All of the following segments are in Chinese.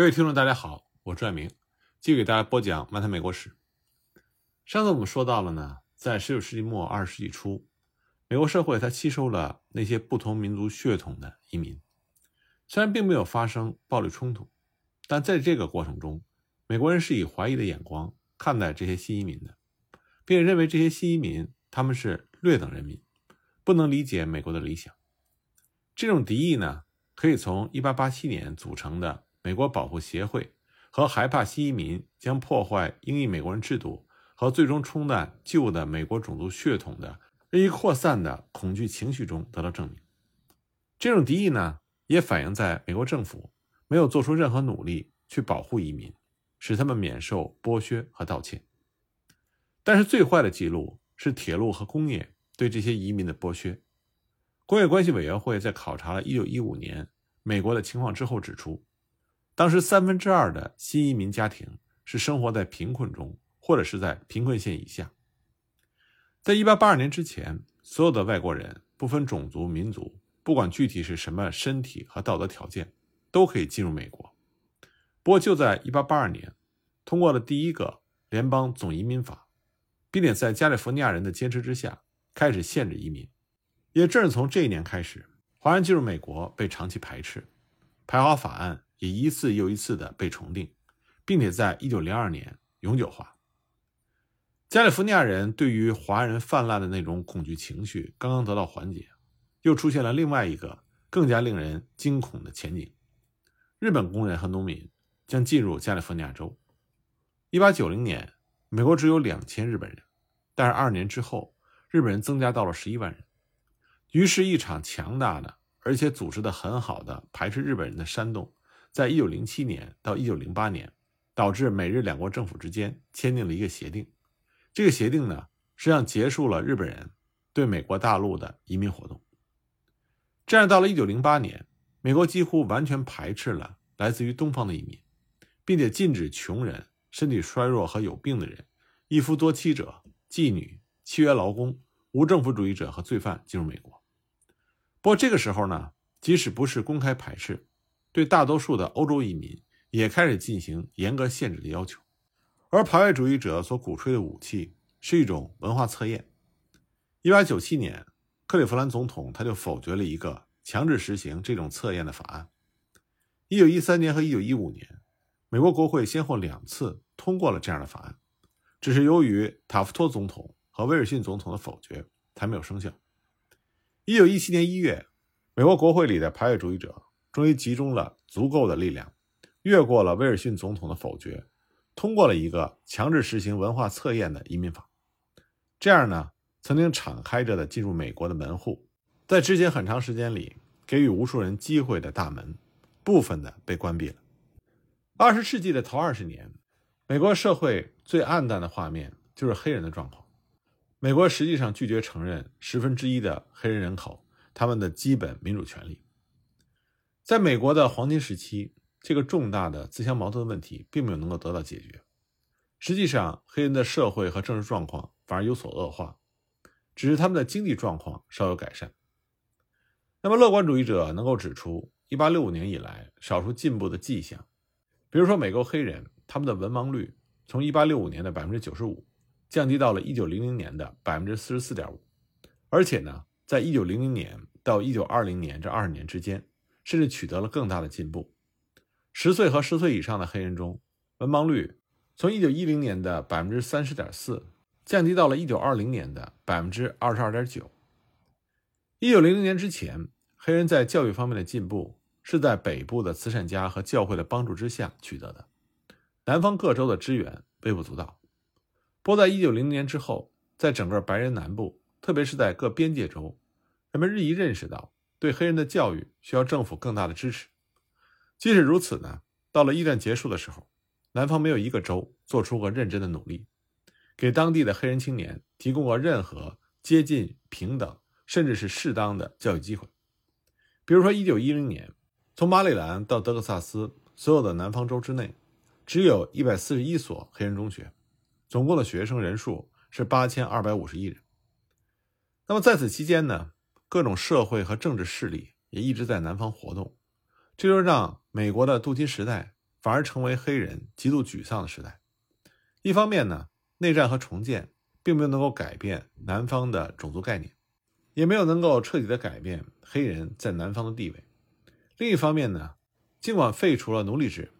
各位听众，大家好，我是爱明，继续给大家播讲《漫谈美国史》。上次我们说到了呢，在十九世纪末二十世纪初，美国社会它吸收了那些不同民族血统的移民，虽然并没有发生暴力冲突，但在这个过程中，美国人是以怀疑的眼光看待这些新移民的，并认为这些新移民他们是劣等人民，不能理解美国的理想。这种敌意呢，可以从1887年组成的美国保护协会和害怕新移民将破坏英裔美国人制度和最终冲淡旧的美国种族血统的日益扩散的恐惧情绪中得到证明。这种敌意呢，也反映在美国政府没有做出任何努力去保护移民，使他们免受剥削和盗窃。但是最坏的记录是铁路和工业对这些移民的剥削。工业关系委员会在考察了1915年美国的情况之后指出，当时三分之二的新移民家庭是生活在贫困中，或者是在贫困线以下。在1882年之前，所有的外国人，不分种族、民族，不管具体是什么身体和道德条件，都可以进入美国。不过，就在1882年，通过了第一个联邦总移民法，并且在加利福尼亚人的坚持之下，开始限制移民。也正是从这一年开始，华人进入美国被长期排斥，排华法案也一次又一次的被重定，并且在1902年永久化。加利福尼亚人对于华人泛滥的那种恐惧情绪刚刚得到缓解，又出现了另外一个更加令人惊恐的前景：日本工人和农民将进入加利福尼亚州。1890年，美国只有两千日本人，但是二年之后，日本人增加到了十一万人。于是，一场强大的而且组织的很好的排斥日本人的煽动，在一九零七年到一九零八年，导致美日两国政府之间签订了一个协定。这个协定呢，实际上结束了日本人对美国大陆的移民活动。这样，到了一九零八年，美国几乎完全排斥了来自于东方的移民，并且禁止穷人、身体衰弱和有病的人、一夫多妻者、妓女、契约劳工、无政府主义者和罪犯进入美国。不过这个时候呢，即使不是公开排斥，对大多数的欧洲移民也开始进行严格限制的要求。而排外主义者所鼓吹的武器是一种文化测验。一八九七年，克利夫兰总统他就否决了一个强制实行这种测验的法案。一九一三年和一九一五年，美国国会先后两次通过了这样的法案，只是由于塔夫托总统和威尔逊总统的否决，才没有生效。一九一七年一月，美国国会里的排外主义者终于集中了足够的力量，越过了威尔逊总统的否决，通过了一个强制实行文化测验的移民法。这样呢，曾经敞开着的进入美国的门户，在之前很长时间里给予无数人机会的大门，部分的被关闭了。二十世纪的头二十年，美国社会最暗淡的画面就是黑人的状况。美国实际上拒绝承认十分之一的黑人人口他们的基本民主权利。在美国的黄金时期，这个重大的自相矛盾的问题并没有能够得到解决。实际上，黑人的社会和政治状况反而有所恶化，只是他们的经济状况稍有改善。那么，乐观主义者能够指出1865年以来少数进步的迹象，比如说，美国黑人他们的文盲率从1865年的95%。降低到了一九零零年的百分之四十四点五，而且呢，在一九零零年到一九二零年这二十年之间，甚至取得了更大的进步。十岁和十岁以上的黑人中，文盲率从一九一零年的百分之三十点四，降低到了一九二零年的百分之二十二点九。一九零零年之前，黑人在教育方面的进步是在北部的慈善家和教会的帮助之下取得的，南方各州的支援微不足道。不过，在一九零零年之后，在整个白人南部，特别是在各边界州，人们日益认识到对黑人的教育需要政府更大的支持。即使如此呢，到了一战结束的时候，南方没有一个州做出过认真的努力，给当地的黑人青年提供过任何接近平等，甚至是适当的教育机会。比如说，一九一零年，从马里兰到德克萨斯所有的南方州之内，只有一百四十一所黑人中学。总共的学生人数是八千二百五十一人。那么在此期间呢，各种社会和政治势力也一直在南方活动，这就让美国的镀金时代反而成为黑人极度沮丧的时代。一方面呢，内战和重建并没有能够改变南方的种族概念，也没有能够彻底的改变黑人在南方的地位。另一方面呢，尽管废除了奴隶制，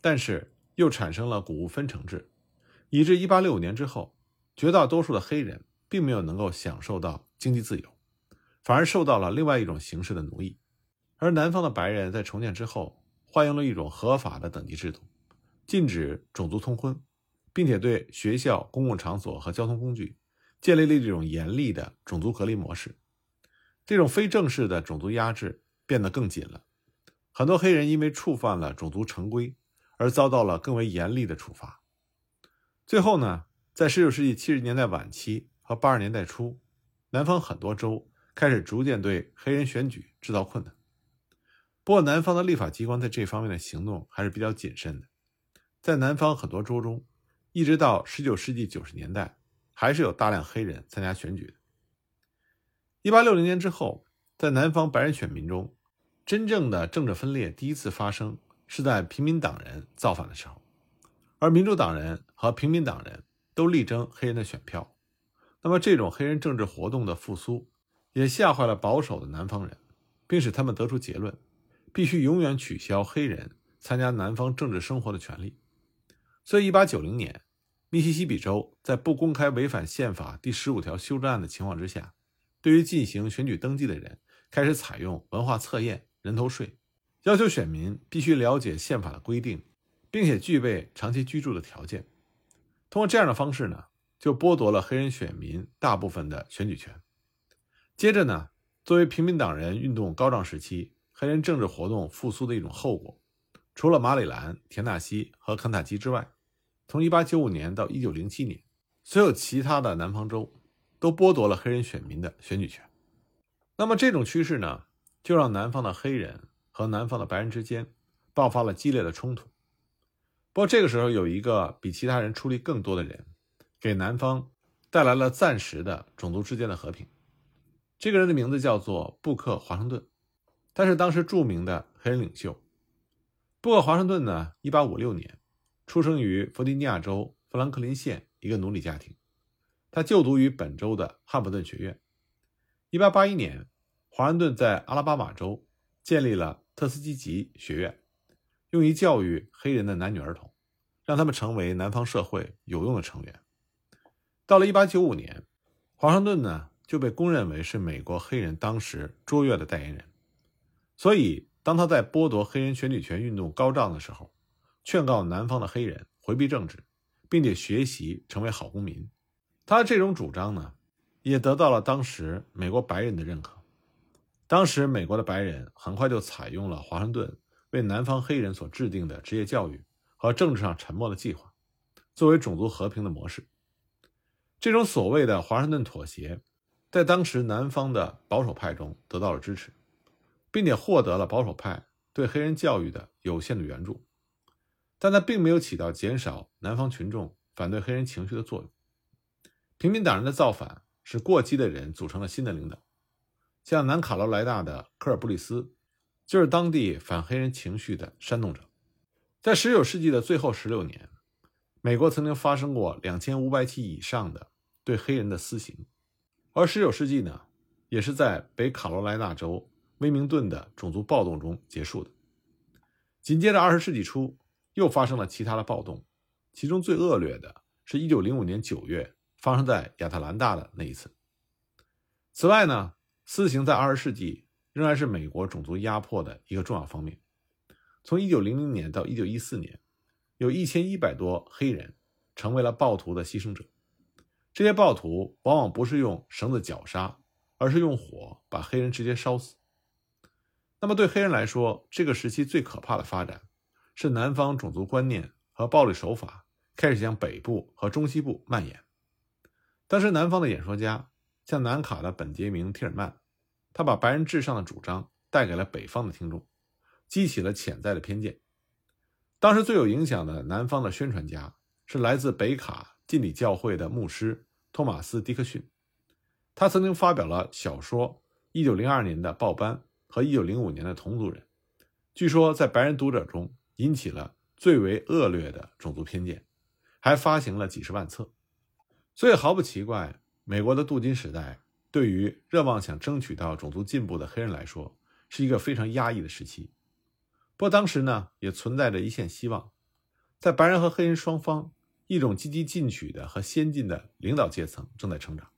但是又产生了谷物分成制，以致1865年之后，绝大多数的黑人并没有能够享受到经济自由，反而受到了另外一种形式的奴役。而南方的白人在重建之后，换用了一种合法的等级制度，禁止种族通婚。并且对学校、公共场所和交通工具建立了这种严厉的种族隔离模式，这种非正式的种族压制变得更紧了。很多黑人因为触犯了种族成规而遭到了更为严厉的处罚。最后呢，在19世纪70年代晚期和80年代初，南方很多州开始逐渐对黑人选举制造困难。不过，南方的立法机关在这方面的行动还是比较谨慎的，在南方很多州中。一直到十九世纪九十年代，还是有大量黑人参加选举的。一八六零年之后，在南方白人选民中，真正的政治分裂第一次发生是在平民党人造反的时候，而民主党人和平民党人都力争黑人的选票。那么，这种黑人政治活动的复苏，也吓坏了保守的南方人，并使他们得出结论：必须永远取消黑人参加南方政治生活的权利。所以，一八九零年。密西西比州在不公开违反宪法第十五条修正案的情况之下，对于进行选举登记的人开始采用文化测验、人头税，要求选民必须了解宪法的规定，并且具备长期居住的条件。通过这样的方式呢，就剥夺了黑人选民大部分的选举权。接着呢，作为平民党人运动高涨时期黑人政治活动复苏的一种后果，除了马里兰、田纳西和肯塔基之外。从1895年到1907年，所有其他的南方州都剥夺了黑人选民的选举权。那么这种趋势呢，就让南方的黑人和南方的白人之间爆发了激烈的冲突。不过这个时候，有一个比其他人出力更多的人，给南方带来了暂时的种族之间的和平。这个人的名字叫做布克·华盛顿，他是当时著名的黑人领袖。布克·华盛顿呢，1856年。出生于弗吉尼亚州富兰克林县一个奴隶家庭，他就读于本州的汉普顿学院。1881年，华盛顿在阿拉巴马州建立了特斯基吉学院，用于教育黑人的男女儿童，让他们成为南方社会有用的成员。到了1895年，华盛顿呢就被公认为是美国黑人当时卓越的代言人。所以，当他在剥夺黑人选举权运动高涨的时候，劝告南方的黑人回避政治，并且学习成为好公民。他这种主张呢，也得到了当时美国白人的认可。当时美国的白人很快就采用了华盛顿为南方黑人所制定的职业教育和政治上沉默的计划，作为种族和平的模式。这种所谓的华盛顿妥协，在当时南方的保守派中得到了支持，并且获得了保守派对黑人教育的有限的援助。但它并没有起到减少南方群众反对黑人情绪的作用。平民党人的造反使过激的人组成了新的领导，像南卡罗来纳的科尔布里斯，就是当地反黑人情绪的煽动者。在19世纪的最后16年，美国曾经发生过2500起以上的对黑人的私刑，而19世纪呢，也是在北卡罗来纳州威明顿的种族暴动中结束的。紧接着20世纪初。又发生了其他的暴动，其中最恶劣的是一九零五年九月发生在亚特兰大的那一次。此外呢，私刑在二十世纪仍然是美国种族压迫的一个重要方面。从一九零零年到一九一四年，有一千一百多黑人成为了暴徒的牺牲者。这些暴徒往往不是用绳子绞杀，而是用火把黑人直接烧死。那么对黑人来说，这个时期最可怕的发展。是南方种族观念和暴力手法开始向北部和中西部蔓延。当时，南方的演说家像南卡的本杰明·提尔曼，他把白人至上的主张带给了北方的听众，激起了潜在的偏见。当时最有影响的南方的宣传家是来自北卡浸礼教会的牧师托马斯·迪克逊，他曾经发表了小说《1902年的报班》和《1905年的同族人》，据说在白人读者中。引起了最为恶劣的种族偏见，还发行了几十万册。所以毫不奇怪，美国的镀金时代对于热望想争取到种族进步的黑人来说，是一个非常压抑的时期。不过当时呢，也存在着一线希望，在白人和黑人双方，一种积极进取的和先进的领导阶层正在成长。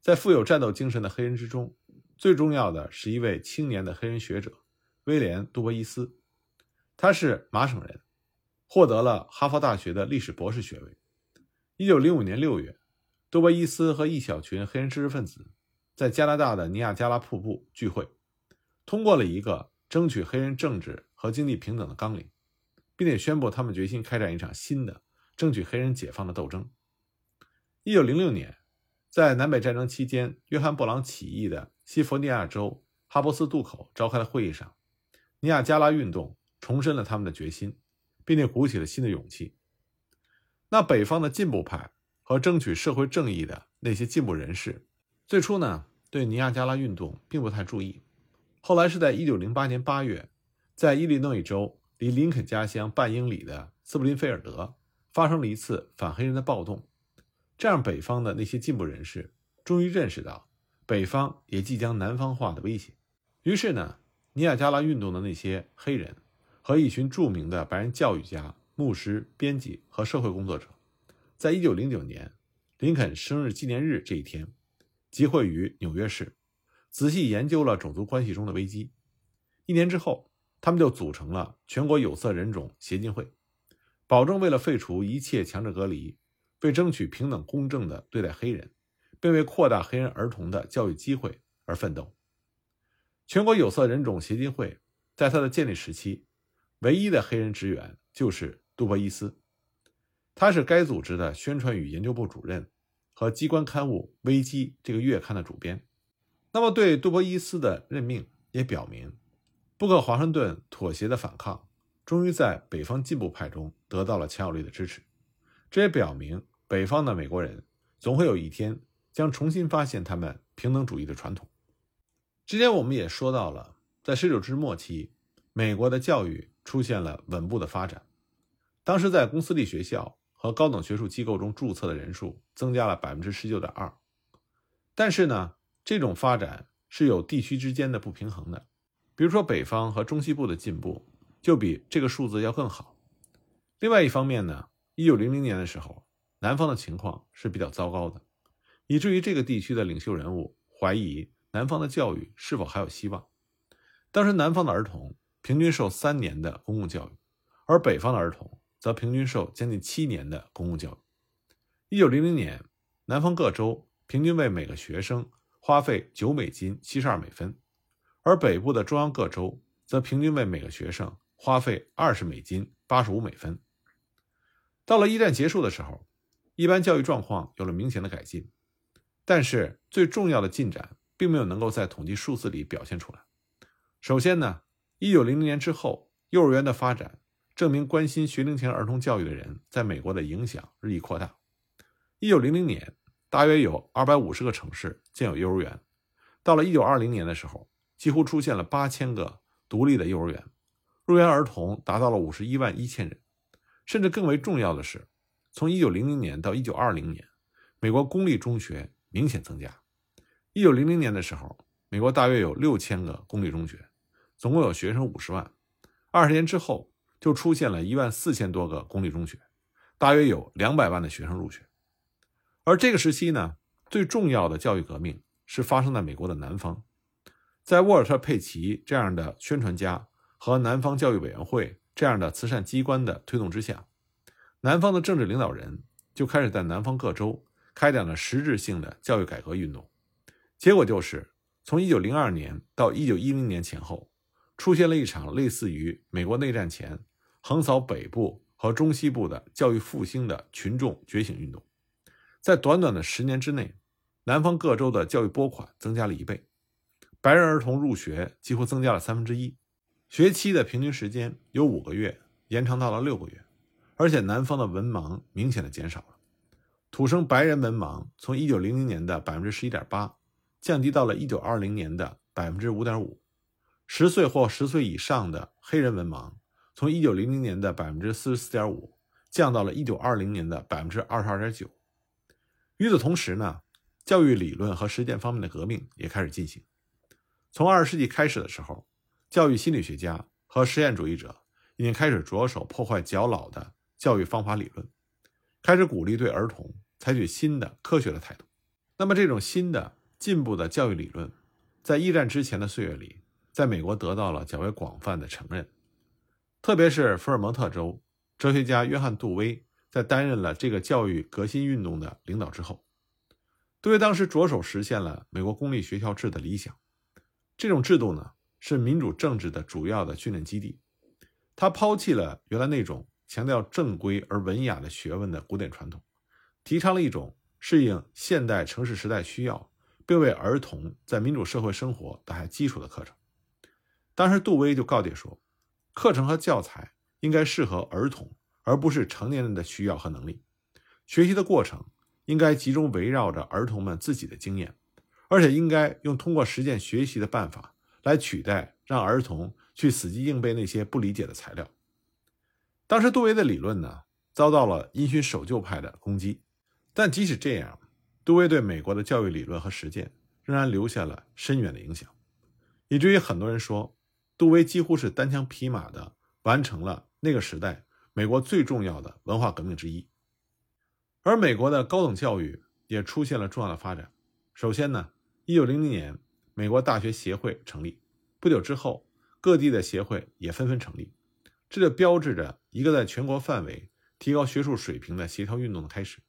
在富有战斗精神的黑人之中，最重要的是一位青年的黑人学者威廉·杜波伊斯，他是麻省人，获得了哈佛大学的历史博士学位。一九零五年六月，多波伊斯和一小群黑人知识分子在加拿大的尼亚加拉瀑布聚会，通过了一个争取黑人政治和经济平等的纲领，并且宣布他们决心开展一场新的争取黑人解放的斗争。一九零六年，在南北战争期间约翰·布朗起义的西弗尼亚州哈珀斯渡口召开的会议上，尼亚加拉运动重申了他们的决心，并且鼓起了新的勇气。那北方的进步派和争取社会正义的那些进步人士，最初呢对尼亚加拉运动并不太注意，后来是在1908年8月，在伊利诺伊州离林肯家乡半英里的斯普林菲尔德发生了一次反黑人的暴动，这样北方的那些进步人士终于认识到北方也即将南方化的威胁，于是呢，尼亚加拉运动的那些黑人和一群著名的白人教育家。牧师、编辑和社会工作者，在一九零九年林肯生日纪念日这一天，集会于纽约市，仔细研究了种族关系中的危机。一年之后，他们就组成了全国有色人种协进会，保证为了废除一切强制隔离，为争取平等公正的对待黑人，并为扩大黑人儿童的教育机会而奋斗。全国有色人种协进会在它的建立时期，唯一的黑人职员就是。杜博伊斯，他是该组织的宣传与研究部主任和机关刊物《危机》这个月刊的主编。那么，对杜博伊斯的任命也表明，布克华盛顿妥协的反抗终于在北方进步派中得到了强有力的支持。这也表明，北方的美国人总会有一天将重新发现他们平等主义的传统。之前我们也说到了，在十九世纪末期，美国的教育出现了稳步的发展。当时在公私立学校和高等学术机构中注册的人数增加了百分之十九点二，但是呢，这种发展是有地区之间的不平衡的。比如说，北方和中西部的进步就比这个数字要更好。另外一方面呢，一九零零年的时候，南方的情况是比较糟糕的，以至于这个地区的领袖人物怀疑南方的教育是否还有希望。当时南方的儿童平均受三年的公共教育，而北方的儿童。则平均受将近七年的公共教育。一九零零年，南方各州平均为每个学生花费九美金七十二美分，而北部的中央各州则平均为每个学生花费二十美金八十五美分。到了一战结束的时候，一般教育状况有了明显的改进，但是最重要的进展并没有能够在统计数字里表现出来。首先呢，一九零零年之后，幼儿园的发展。证明关心学龄前儿童教育的人在美国的影响日益扩大。一九零零年，大约有二百五十个城市建有幼儿园；到了一九二零年的时候，几乎出现了八千个独立的幼儿园，入园儿童达到了五十一万一千人。甚至更为重要的是，从一九零零年到一九二零年，美国公立中学明显增加。一九零零年的时候，美国大约有六千个公立中学，总共有学生五十万。二十年之后。就出现了一万四千多个公立中学，大约有两百万的学生入学。而这个时期呢，最重要的教育革命是发生在美国的南方，在沃尔特·佩奇这样的宣传家和南方教育委员会这样的慈善机关的推动之下，南方的政治领导人就开始在南方各州开展了实质性的教育改革运动。结果就是，从1902年到1910年前后，出现了一场类似于美国内战前。横扫北部和中西部的教育复兴的群众觉醒运动，在短短的十年之内，南方各州的教育拨款增加了一倍，白人儿童入学几乎增加了三分之一，学期的平均时间由五个月延长到了六个月，而且南方的文盲明显的减少了，土生白人文盲从一九零零年的百分之十一点八降低到了一九二零年的百分之五点五，十岁或十岁以上的黑人文盲。从1900年的44.5%降到了1920年的22.9%。与此同时呢，教育理论和实践方面的革命也开始进行。从20世纪开始的时候，教育心理学家和实验主义者已经开始着手破坏较老的教育方法理论，开始鼓励对儿童采取新的科学的态度。那么，这种新的进步的教育理论，在一战之前的岁月里，在美国得到了较为广泛的承认。特别是福尔蒙特州哲学家约翰·杜威在担任了这个教育革新运动的领导之后，杜威当时着手实现了美国公立学校制的理想。这种制度呢，是民主政治的主要的训练基地。他抛弃了原来那种强调正规而文雅的学问的古典传统，提倡了一种。适应现代城市时代需要，并为儿童在民主社会生活打下基础的课程。当时，杜威就告诫说，课程和教材应该适合儿童，而不是成年人的需要和能力。学习的过程应该集中围绕着儿童们自己的经验，而且应该用通过实践学习的办法来取代让儿童去死记硬背那些不理解的材料。当时，杜威的理论呢，遭到了因循守旧派的攻击。但即使这样，杜威对美国的教育理论和实践仍然留下了深远的影响，以至于很多人说，杜威几乎是单枪匹马的完成了那个时代美国最重要的文化革命之一。而美国的高等教育也出现了重要的发展。首先呢，1900年，美国大学协会成立，不久之后，各地的协会也纷纷成立，这就标志着一个在全国范围提高学术水平的协调运动的开始。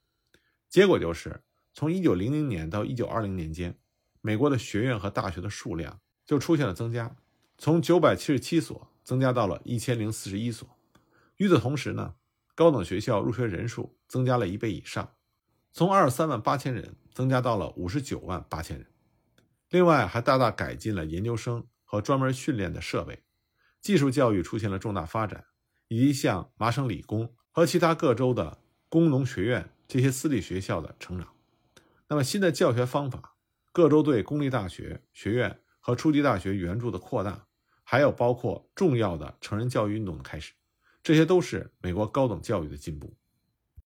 结果就是，从1900年到1920年间，美国的学院和大学的数量就出现了增加，从977所增加到了1041所。与此同时呢，高等学校入学人数增加了一倍以上，从23万八千人增加到了59万八千人。另外，还大大改进了研究生和专门训练的设备，技术教育出现了重大发展，以及像麻省理工和其他各州的工农学院。这些私立学校的成长，那么新的教学方法，各州对公立大学学院和初级大学援助的扩大，还有包括重要的成人教育运动的开始，这些都是美国高等教育的进步。